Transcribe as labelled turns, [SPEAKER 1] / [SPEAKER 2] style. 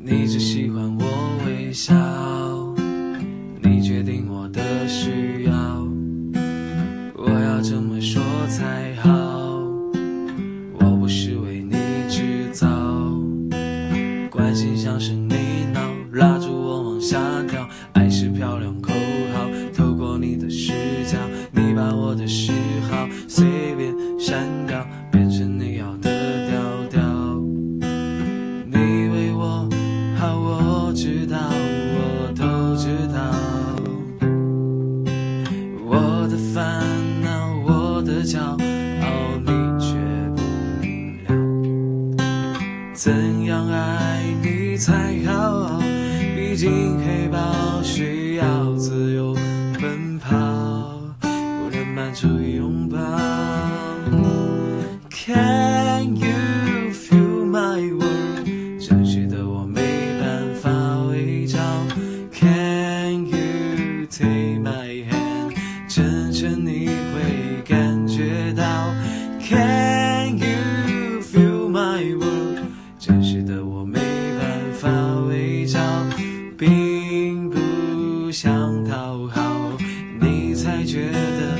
[SPEAKER 1] 你只喜欢我微笑，你决定我的需要，我要怎么说才好？我不是为你制造，关心像是你闹，拉住我往下跳，爱是漂亮口号，透过你的视角，你把我的嗜好随便骄傲，你却不明了。怎样爱你才好？毕竟黑豹需要自由奔跑，不能满足于拥抱。Can you feel my world？真实的我没办法伪造。Can you take my hand？真诚你觉到 can you feel my world 真实的我没办法伪造并不想讨好你才觉得